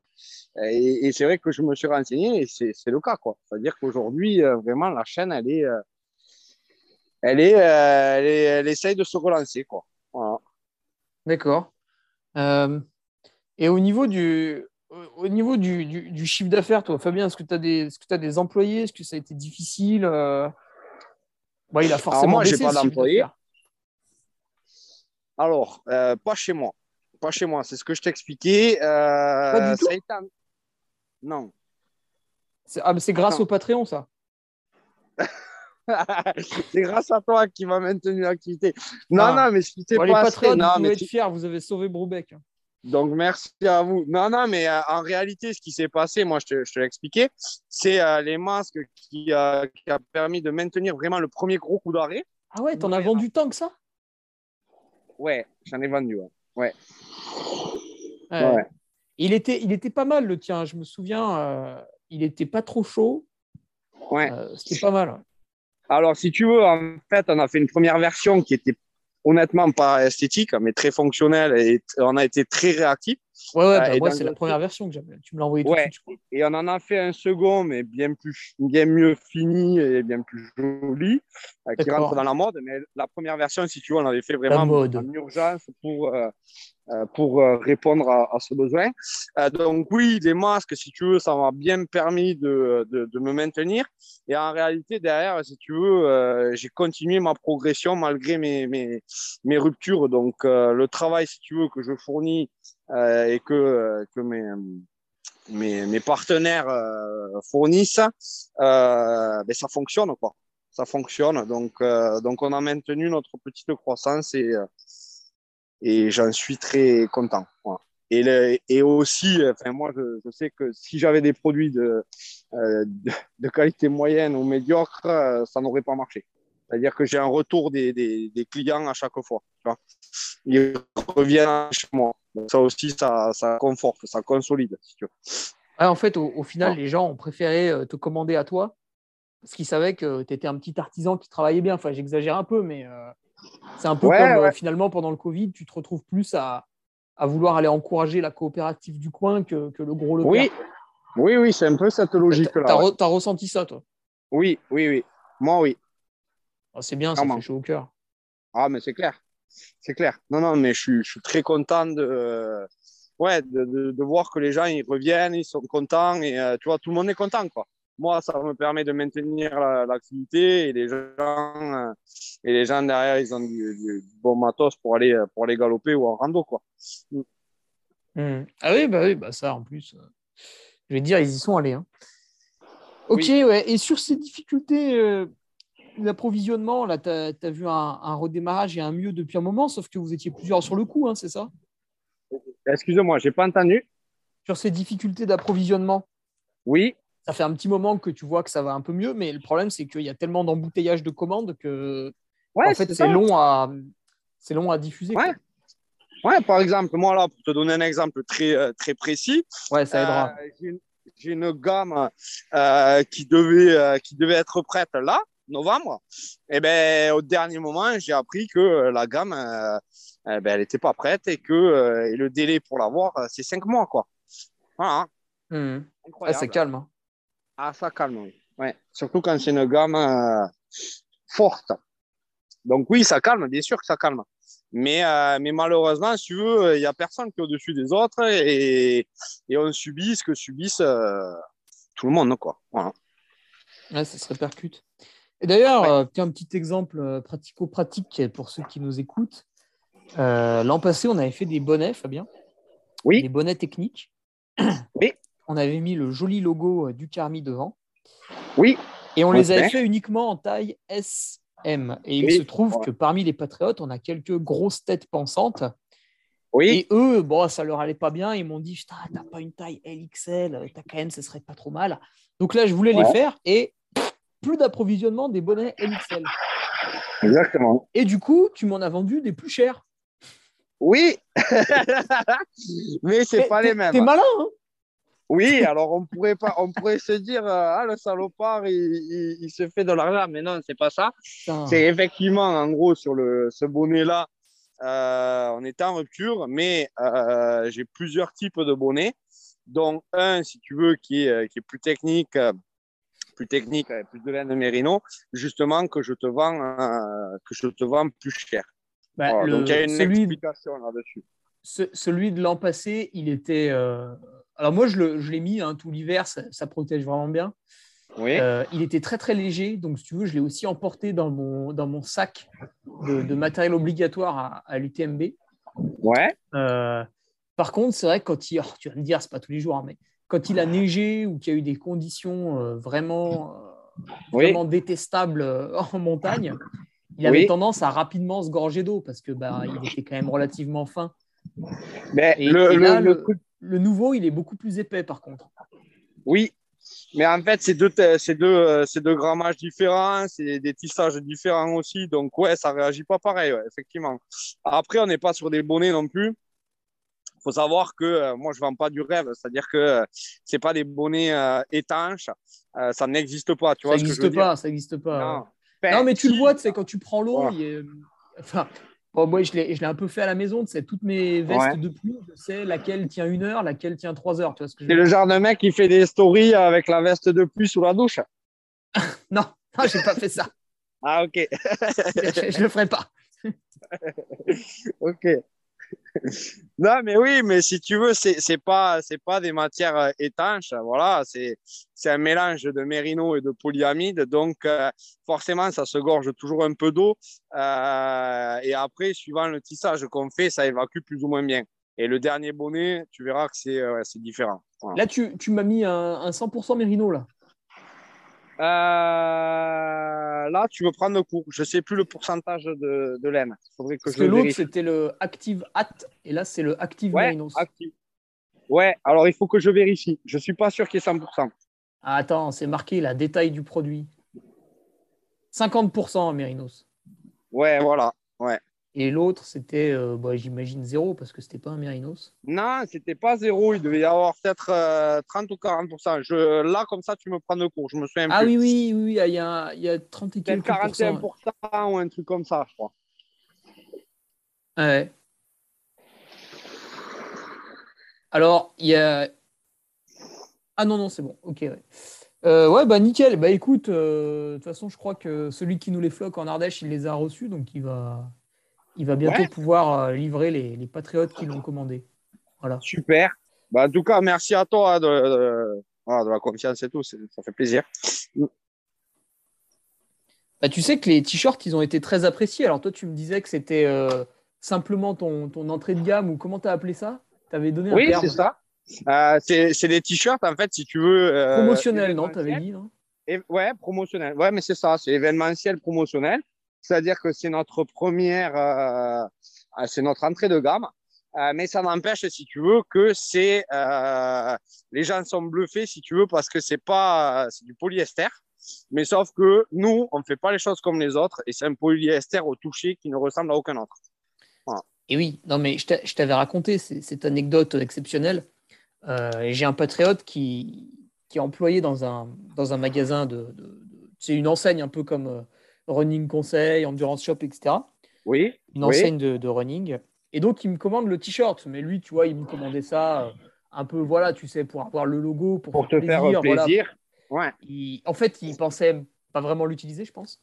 et, et c'est vrai que je me suis renseigné et c'est le cas, quoi. C'est-à-dire qu'aujourd'hui, euh, vraiment, la chaîne, elle est, euh, elle est, euh, elle est, elle essaye de se relancer, quoi. Voilà. D'accord. Et au niveau du, au niveau du, du, du chiffre d'affaires, toi, Fabien, est-ce que tu as, est as, des employés? Est-ce que ça a été difficile Bon, il a forcément Alors moi, j'ai pas d'employés. Alors, euh, pas chez moi. Pas chez moi, c'est ce que je t'expliquais. Euh, Pas du tout? ça un- Non. C'est ah, mais c'est grâce Attends. au Patreon, ça. <laughs> c'est grâce à toi qui m'a maintenu l'activité. Non, Ah. non, mais qui s'est Bon, les passé. Patriotes, non, vous être tu- fiers, vous avez sauvé Broubec. Donc, merci à vous. Non, non, mais euh, en réalité, ce qui s'est passé, moi, je te, je te l'ai expliqué, c'est euh, les masques qui, euh, qui a permis de maintenir vraiment le premier gros coup d'arrêt. Ah ouais, t'en as vendu tant que ça? Ouais, j'en ai vendu. Ouais. Ouais. Ouais. Il, était, il était pas mal, le tien. Je me souviens, euh, il était pas trop chaud. Ouais. C'était pas mal. Alors, si tu veux, en fait, on a fait une première version qui était honnêtement pas esthétique, mais très fonctionnelle et on a été très réactif. Ouais, ouais, Ah, bah, c'est la première version que j'avais. Tu me l'as envoyé tout de suite, je crois. Et on en a fait un second, mais bien plus, bien mieux fini et bien plus joli, euh, qui rentre dans la mode. Mais la première version, si tu veux, on l'avait fait vraiment en urgence pour, euh, euh, pour euh, répondre à, à ce besoin. Euh, donc oui, les masques, si tu veux, ça m'a bien permis de, de, de me maintenir. Et en réalité, derrière, si tu veux, euh, j'ai continué ma progression malgré mes, mes, mes ruptures. Donc euh, le travail, si tu veux, que je fournis euh, et que, euh, que mes, mes, partenaires euh, fournissent, euh, ben, ça fonctionne quoi. Ça fonctionne. Donc, euh, donc on a maintenu notre petite croissance et, euh, et j'en suis très content. Et, et aussi, enfin moi je, je sais que si j'avais des produits de, euh, de, qualité moyenne ou médiocre, euh, ça n'aurait pas marché. C'est-à-dire que j'ai un retour des, des, des clients à chaque fois. Tu vois. Ils reviennent chez moi. Donc ça aussi, ça, ça conforte, ça consolide, si tu veux. En fait, au, au final, Ah. les gens ont préféré euh, te commander à toi parce qu'ils savaient que tu étais un petit artisan qui travaillait bien. Enfin, j'exagère un peu, mais euh, c'est un peu Ouais, comme euh, finalement pendant le Covid, tu te retrouves plus à, à vouloir aller encourager la coopérative du coin que, que le gros Leclerc. Oui, oui, oui, c'est un peu cette logique-là. ouais. re- t'as ressenti ça, toi? Oui, oui, oui. Moi, oui. Ah, C'est bien, ça fait chaud au cœur. Ah, mais c'est clair. C'est clair. Non, non, mais je suis, je suis très content de, euh, ouais, de, de, de voir que les gens, ils reviennent, ils sont contents et euh, tu vois, tout le monde est content, quoi. Moi, ça me permet de maintenir la- l'activité et les gens, euh, et les gens derrière, ils ont du, du bon matos pour aller, pour aller galoper ou en rando, quoi. Hmm. Ah oui, bah oui, bah ça en plus. euh, je vais dire, ils y sont allés. hein. Ok, Oui. ouais. Et sur ces difficultés d'approvisionnement, là, tu as, vu un, un redémarrage et un mieux depuis un moment, sauf que vous étiez plusieurs sur le coup, hein, c'est ça? Excusez-moi, j'ai pas entendu. Sur ces difficultés d'approvisionnement, Oui, ça fait un petit moment que tu vois que ça va un peu mieux, mais le problème, c'est qu'il y a tellement d'embouteillage de commandes que ouais, en fait, c'est long à long à diffuser. Ouais. Ouais, par exemple, moi là, pour te donner un exemple très, euh, très précis. Ouais, ça aidera. Euh, j'ai une- gamme euh, qui, devait, euh, qui devait être prête là, novembre. Et ben au dernier moment, j'ai appris que euh, la gamme, euh, euh, ben, elle n'était pas prête et que euh, et le délai pour l'avoir, c'est cinq mois. Quoi. Voilà, Hmm. Ah, c'est calme. hein. Ah, ça calme, oui. Ouais. Surtout quand c'est une gamme euh, forte. Donc oui, ça calme, bien sûr que ça calme. Mais, euh, mais malheureusement, si tu veux, il n'y a personne qui est au-dessus des autres et, et on subit ce que subissent euh, tout le monde. Quoi. Voilà. Ouais, ça se répercute. Et d'ailleurs, Ouais. euh, tiens, un petit exemple euh, pratico-pratique pour ceux qui nous écoutent. Euh, L'an passé, on avait fait des bonnets, Fabien. Oui. Des bonnets techniques. <coughs> Oui. On avait mis le joli logo du Carmi devant. Oui, Et on les avait fait uniquement en taille SM. Et il Oui, se trouve voilà. que parmi les patriotes, on a quelques grosses têtes pensantes. oui, Et eux, bon, ça leur allait pas bien. Ils m'ont dit, Putain, t'as pas une taille LXL, ta KN, ce serait pas trop mal. Donc là, je voulais les faire et plus d'approvisionnement des bonnets LXL. exactement. Et du coup, tu m'en as vendu des plus chers. Oui, <laughs> mais c'est pas les mêmes. T'es malin, hein Oui, alors on pourrait pas, on pourrait se dire, euh, ah le salopard, il, il- il se fait de l'argent, mais non, c'est pas ça. C'est effectivement, en gros, sur le, ce bonnet-là, euh, on est en rupture, mais euh, j'ai plusieurs types de bonnets, dont un, si tu veux, qui est, qui est plus technique, plus technique, avec plus de laine mérino, justement, que je te vends, euh, que je te vends plus cher. Bah, Voilà, le- donc il y a une celui, explication là-dessus. ce- celui de l'an passé, il était. euh, Alors moi, je l'ai mis hein, tout l'hiver, ça, ça protège vraiment bien. Oui. Euh, il était très très léger, donc si tu veux, je l'ai aussi emporté dans mon, dans mon sac de, de matériel obligatoire à, à l'UTMB. Ouais. Par contre, c'est vrai que quand il, oh, tu vas me dire, c'est pas tous les jours, hein, mais quand il a neigé ou qu'il y a eu des conditions euh, vraiment, euh, Oui. vraiment détestables euh, en montagne, il avait Oui. tendance à rapidement se gorger d'eau parce que bah, il était quand même relativement fin. Mais Et, le, et le- là, le le, truc- le nouveau, il est beaucoup plus épais par contre. Oui, mais en fait, c'est deux, c'est deux, c'est deux grammages différents, c'est des tissages différents aussi. Donc, ouais, ça réagit pas pareil, ouais, effectivement. Après, on n'est pas sur des bonnets non plus. Il faut savoir que euh, moi, je vends pas du rêve, c'est-à-dire que euh, c'est pas des bonnets euh, étanches, Euh, ça n'existe pas. Tu Ça vois je veux n'existe dire? pas, ça n'existe pas. Non. Mais tu le vois, tu sais, quand tu prends l'eau, Voilà. il est- enfin, bon, moi, je l'ai je un peu fait à la maison, tu sais, toutes mes vestes Ouais. de pluie, je sais laquelle tient une heure, laquelle tient trois heures, tu vois ce que je C'est le genre de mec qui fait des stories avec la veste de pluie sous la douche. <laughs> Non, non j'ai pas fait ça. Ah, ok. <laughs> je, je le ferai pas. <laughs> Ok. Non, mais oui, mais si tu veux, c'est c'est pas c'est pas des matières euh, étanches, voilà, c'est c'est un mélange de mérino et de polyamide, donc euh, forcément ça se gorge toujours un peu d'eau, euh, et après suivant le tissage qu'on fait, ça évacue plus ou moins bien. Et le dernier bonnet, tu verras que c'est différent. Là, tu, tu m'as mis un, un 100% mérino, là. Euh, là, tu veux prendre le cours. Je sais plus le pourcentage de, de laine. Faudrait que Parce je que l'autre, c'était le Active Hat, et là, c'est le Active Ouais, Merinos. alors il faut que je vérifie. Je suis pas sûr qu'il y ait 100%. Ah, attends, c'est marqué, la détail du produit. 50% Mérinos. Ouais, voilà. Ouais. Et l'autre, c'était, euh, bah, j'imagine, zéro, parce que c'était pas un Mérinos. Non, c'était pas zéro. Il devait y avoir peut-être euh, 30 ou 40%. Je, là, comme ça, tu me prends de cours. Je me souviens Ah plus. oui, oui, oui, il y a, il y a 30 et quelques pourcents. 41% ou un truc comme ça, je crois. Ouais. Alors, il y a. Ah non, non, c'est bon. Ok, ouais. Euh, ouais, bah nickel. Bah écoute, euh, de toute façon, je crois que celui qui nous les floque en Ardèche, il les a reçus, donc il va, il va bientôt Ouais. pouvoir euh, livrer les, les patriotes qui l'ont commandé. Voilà. Super. Bah, en tout cas, merci à toi hein, de, de- voilà, de la confiance et tout. Ça fait plaisir. Bah, tu sais que les t-shirts, ils ont été très appréciés. Alors toi, tu me disais que c'était euh, simplement ton, ton entrée de gamme, ou comment tu as appelé ça? Tu avais donné un Oui, c'est ça. Euh, c'est des t-shirts, en fait, si tu veux. euh, promotionnel, non? Tu avais dit, non? Et- ouais, promotionnel. Ouais, mais c'est ça, c'est événementiel promotionnel. C'est-à-dire que c'est notre première, euh, euh, c'est notre entrée de gamme. Euh, mais ça n'empêche, si tu veux, que c'est, les gens sont bluffés, si tu veux, parce que c'est pas, c'est du polyester. Mais sauf que nous, on fait pas les choses comme les autres, et c'est un polyester au toucher qui ne ressemble à aucun autre. Et oui, non, mais je t'a- je t'avais raconté cette anecdote exceptionnelle. J'ai un patriote qui, qui est employé dans un, dans un magasin de. c'est une enseigne un peu comme Running Conseil, Endurance Shop, etc. Oui. Une oui. enseigne de, de running. Et donc, il me commande le t-shirt. Mais lui, tu vois, il me commandait ça euh, un peu, voilà, tu sais, pour avoir le logo, pour, Pour te faire voilà. plaisir. Ouais. Il- en fait, il pensait pas vraiment l'utiliser, je pense.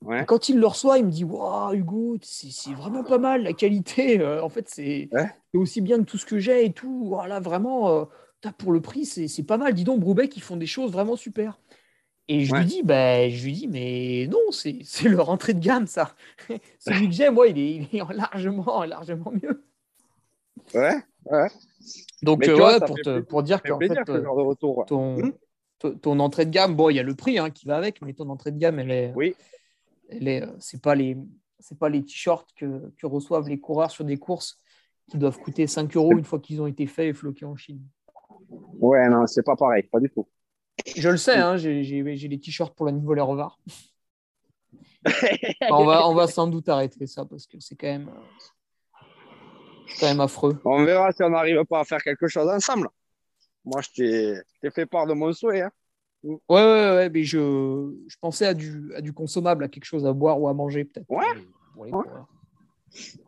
Ouais. Quand il le reçoit, il me dit Waouh, Hugo, c'est vraiment pas mal la qualité. Euh, en fait, c'est Ouais. aussi bien que tout ce que j'ai et tout. Voilà, vraiment, euh, pour le prix, c'est pas mal. Dis donc, Broubec, ils font des choses vraiment super. Et je Ouais. lui dis bah, Je lui dis, mais non, c'est <laughs> leur entrée de gamme, ça. <laughs> Celui que moi, il est, il est largement, largement mieux. Ouais. Ouais. Donc, euh, vois, ouais, ça pour, fait te, plaisir. pour dire qu'en fait, ce euh, genre de retour. ouais. ton, ton, ton entrée de gamme, bon, il y a le prix hein, qui va avec, mais ton entrée de gamme, elle est, Oui. elle est, euh, c'est pas les, c'est pas les t-shirts que, que reçoivent les coureurs sur des courses qui doivent coûter 5 euros une fois qu'ils ont été faits et floqués en Chine. Ouais, non, c'est pas pareil, pas du tout. Je le sais, hein, j'ai, les t-shirts pour la niveau les revards. on va, on va sans doute arrêter ça parce que c'est quand même, c'est quand même affreux. On verra si on n'arrive pas à faire quelque chose ensemble. Moi, je t'ai je t'ai fait part de mon souhait. Hein. Ouais, ouais, ouais, mais je, je pensais à du, à du consommable, à quelque chose à boire ou à manger peut-être. Ouais. pour les- pour les Ouais.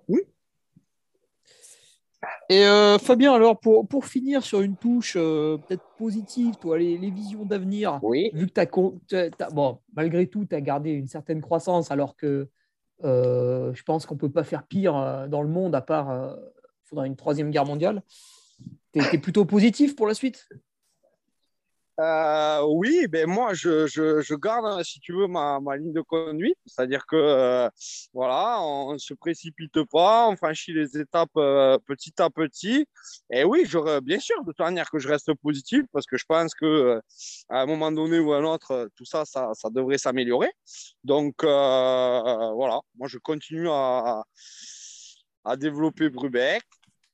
Et euh, Fabien, alors pour, pour finir sur une touche euh, peut-être positive, toi, les, les visions d'avenir, Oui. vu que t'as- t'as- bon, malgré tout, tu as gardé une certaine croissance, alors que euh, je pense qu'on ne peut pas faire pire dans le monde, à part il faudra une troisième guerre mondiale. Tu es, plutôt positif pour la suite? Euh, oui, ben moi, je, je, je, garde, si tu veux, ma, ma ligne de conduite. C'est-à-dire que, euh, voilà, on ne se précipite pas, on franchit les étapes euh, petit à petit. Et oui, j'aurais bien sûr, de toute manière, que je reste positif parce que je pense que à un moment donné ou à un autre, tout ça, ça, ça devrait s'améliorer. Donc, voilà, moi, je continue à, à développer Brubeck.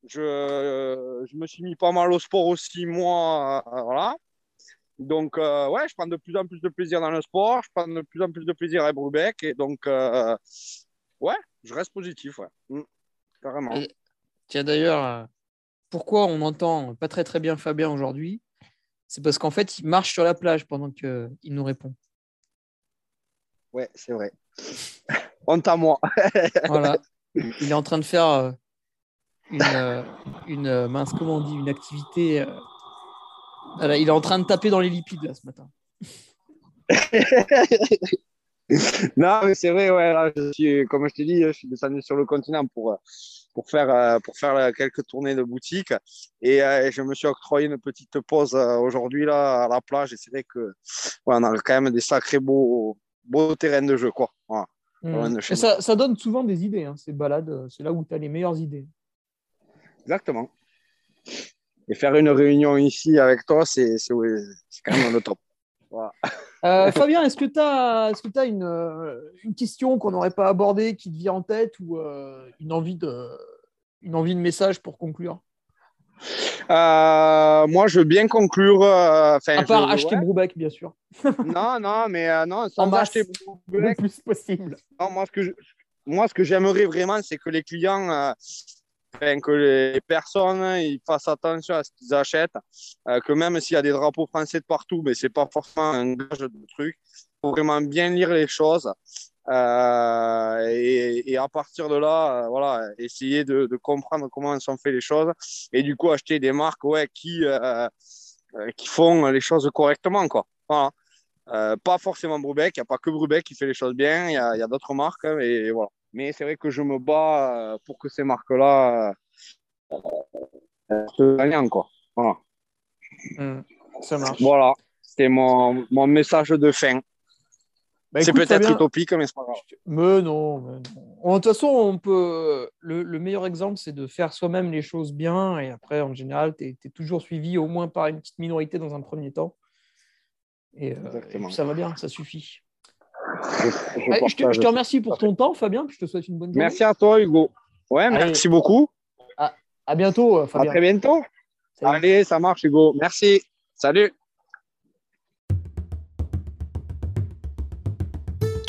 Je, je me suis mis pas mal au sport aussi, moi, voilà. Donc, euh, ouais, je prends de plus en plus de plaisir dans le sport, je prends de plus en plus de plaisir à Brubeck. Et donc, euh, ouais, je reste positif, ouais. Mm, carrément. tiens, d'ailleurs, euh, pourquoi on entend pas très très bien Fabien aujourd'hui? C'est parce qu'en fait, il marche sur la plage pendant qu'il nous répond. Ouais, c'est vrai. <laughs> Honte à moi. <laughs> voilà. Il est en train de faire une, une mince, comment on dit, une activité il est en train de taper dans les lipides là ce matin. <laughs> non, mais c'est vrai, ouais, là, je suis, comme je t'ai dit, je suis descendu sur le continent pour, pour, faire, pour faire quelques tournées de boutique. Et euh, je me suis octroyé une petite pause euh, aujourd'hui là à la plage. Et c'est vrai que ouais, on a quand même des sacrés beaux, beaux terrains de jeu. Quoi. Mmh. ça, ça, donne souvent des idées, hein, ces balades. C'est là où tu as les meilleures idées. Exactement et faire une réunion ici avec toi, c'est quand même le <laughs> top. Euh, Fabien, est-ce que tu as, est as une, euh, une, question qu'on n'aurait pas abordée qui te vient en tête ou euh, une, envie de, une envie de message pour conclure? Moi, je veux bien conclure. à part acheter ouais. bien sûr. <laughs> non, non, mais non, sans acheter Le plus possible. Non, moi, ce que moi, ce que j'aimerais vraiment, c'est que les clients que les personnes ils fassent attention à ce qu'ils achètent, euh, que même s'il y a des drapeaux français de partout, mais c'est pas forcément un gage de truc. Il faut vraiment bien lire les choses euh, et, à partir de là, euh, voilà, essayer de, comprendre comment sont fait les choses et du coup acheter des marques ouais, qui, qui font les choses correctement. Quoi. Voilà. pas forcément Brubeck, il n'y a pas que Brubeck qui fait les choses bien, il y a, a d'autres marques hein, et voilà. Mais c'est vrai que je me bats euh, pour que ces marques-là euh, se gagnent. Quoi. Voilà. Hmm, ça marche. Voilà, c'était mon, mon message de fin. Bah, c'est peut-être utopique, mais c'est pas grave. Mais non, De toute façon, on peut. Le, le meilleur exemple, c'est de faire soi-même les choses bien. Et après, en général, tu es, toujours suivi au moins par une petite minorité dans un premier temps. Et, euh, et puis ça va bien, ça suffit. Je, te, remercie pour ton temps, Fabien, puis je te souhaite une bonne journée. Merci à toi, Hugo. Ouais, merci beaucoup. À, bientôt, euh, Fabien. À très bientôt. Allez, ça marche, Hugo. Merci. Salut.